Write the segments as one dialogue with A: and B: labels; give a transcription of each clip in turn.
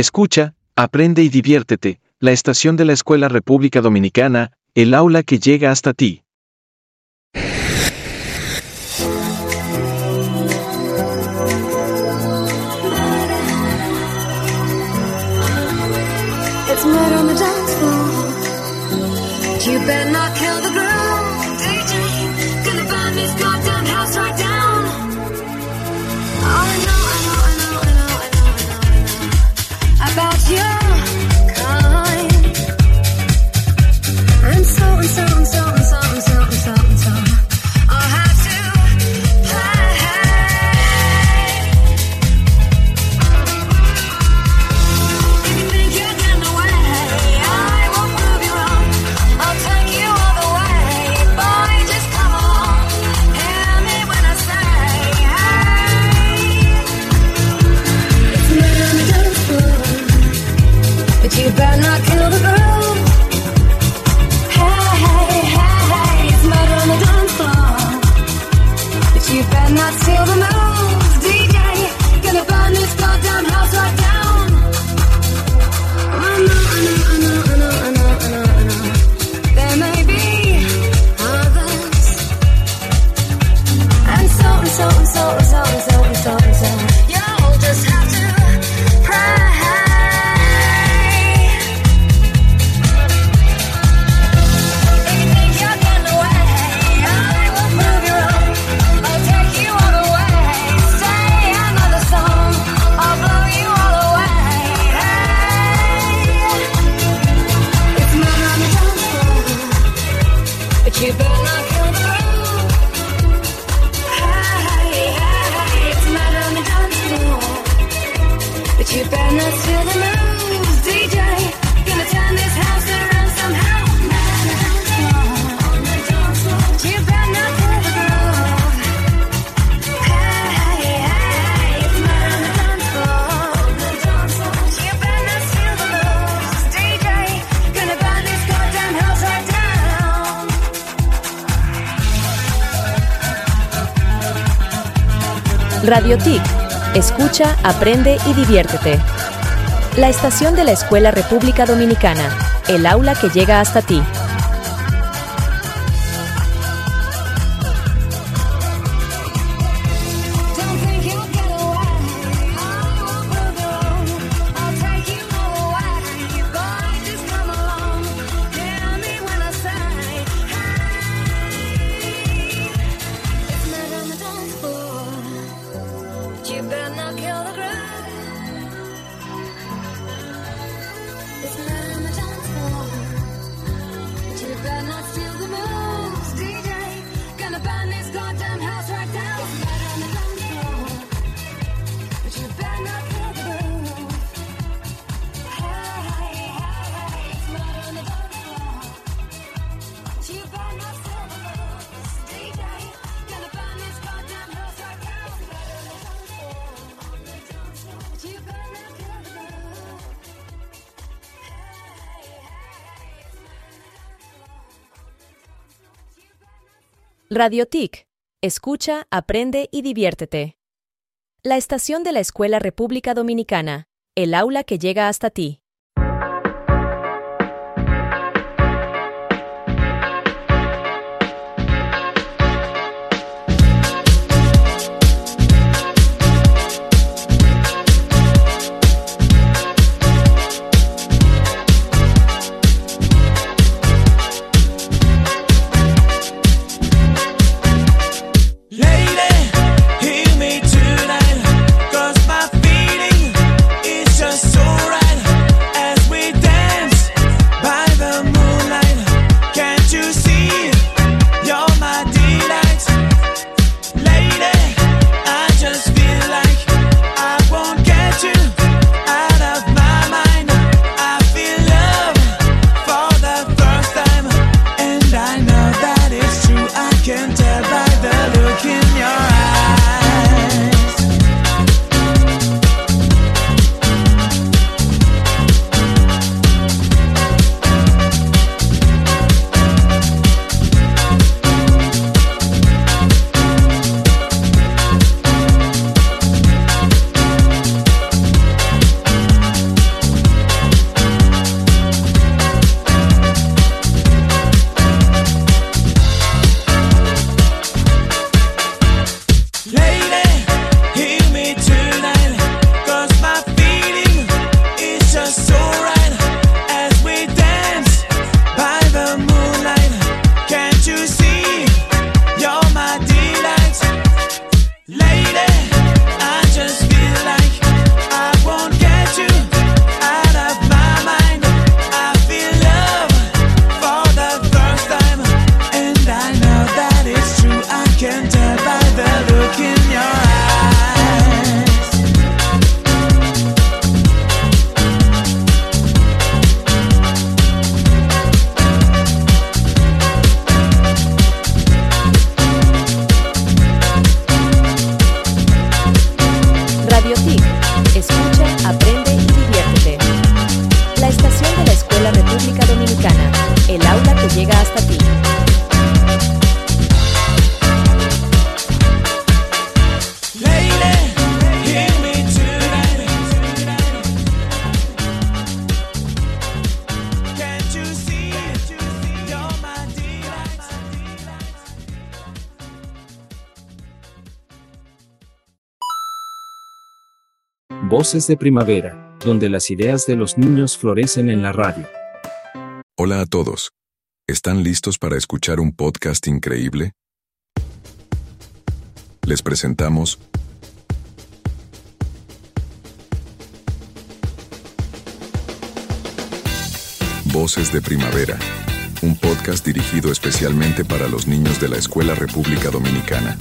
A: Escucha, aprende y diviértete, la estación de la Escuela República Dominicana, el aula que llega hasta ti.
B: Radio TIC. Escucha, aprende y diviértete. La estación de la Escuela República Dominicana, el aula que llega hasta ti. Radiotic. Escucha, aprende y diviértete. La estación de la Escuela República Dominicana, el aula que llega hasta ti.
C: Voces de Primavera, donde las ideas de los niños florecen en la radio.
D: Hola a todos. ¿Están listos para escuchar un podcast increíble? Les presentamos Voces de Primavera, un podcast dirigido especialmente para los niños de la Escuela República Dominicana.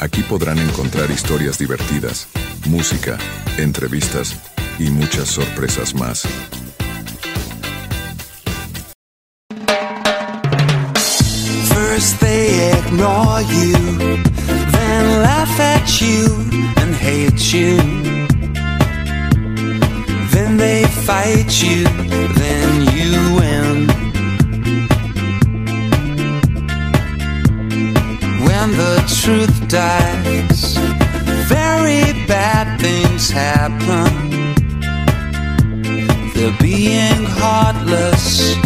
D: Aquí podrán encontrar historias divertidas, música, entrevistas y muchas sorpresas más.
E: First they ignore you, then laugh at you and hate you. Then they fight you, dies, very bad things happen. They're being heartless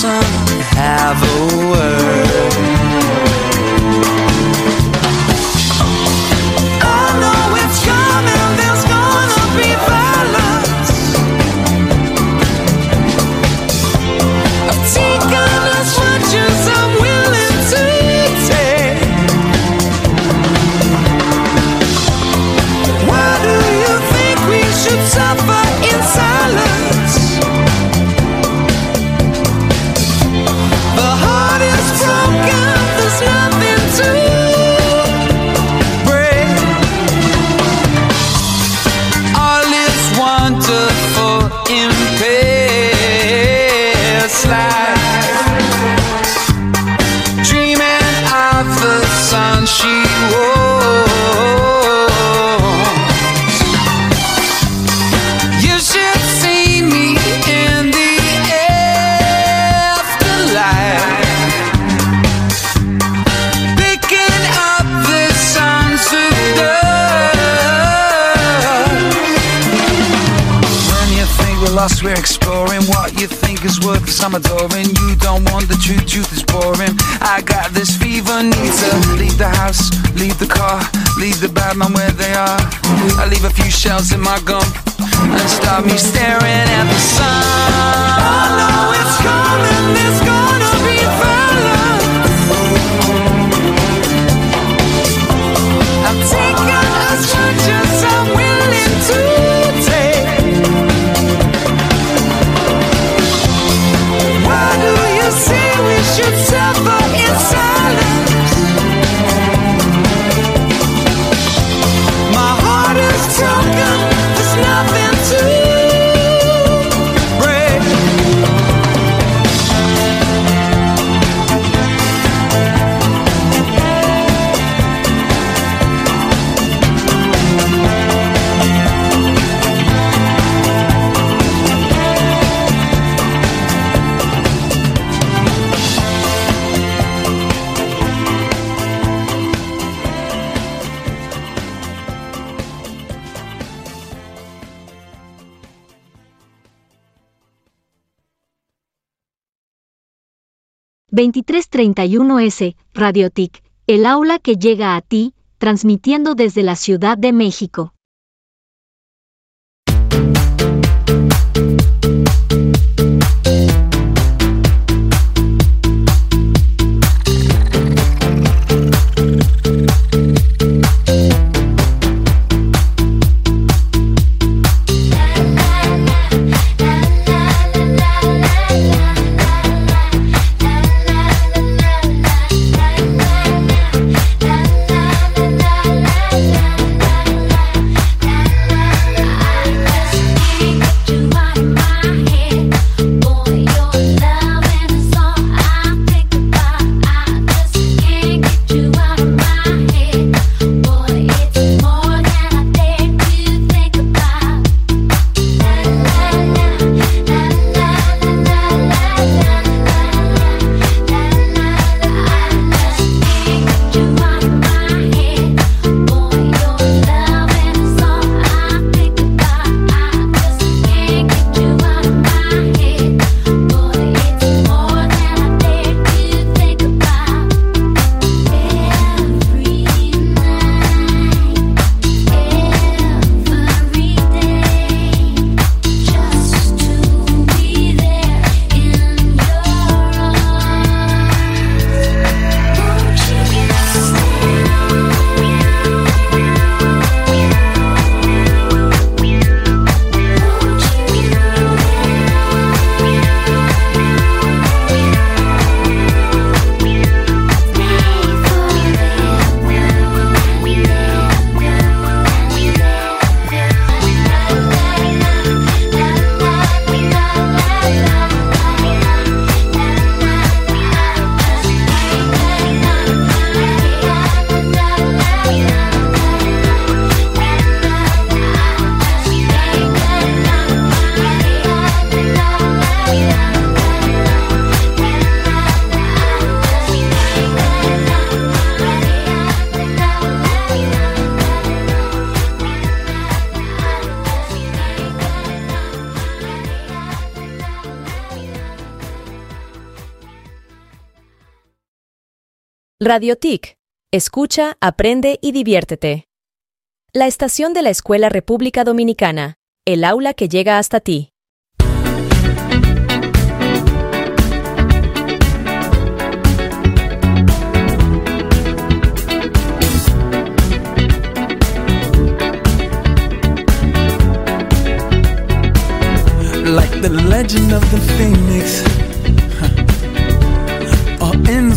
E: song we're what you think is worth sum adoring. You don't want the truth, truth is boring. I got this fever, need to leave the house, leave the car, leave the bad man where they are. I leave a few shells in my gum and stop me staring at the sun. I know it's coming, there's gonna
F: 2331S, Radiotic, el aula que llega a ti, transmitiendo desde la Ciudad de México.
B: Radio TIC. Escucha, aprende y diviértete. La estación de la Escuela República Dominicana, el aula que llega hasta ti.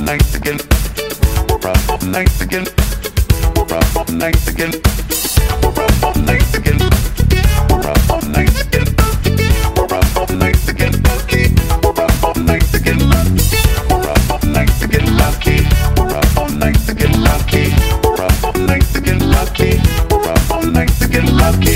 G: night again. We're up all night again. We're up all night again. We're up all night again. We're up all night again. We're up all night again. We're up all night again. We're up all night again. Lucky. We're up all night again. Lucky. We're up all night again. Lucky. We're up all night again. Lucky.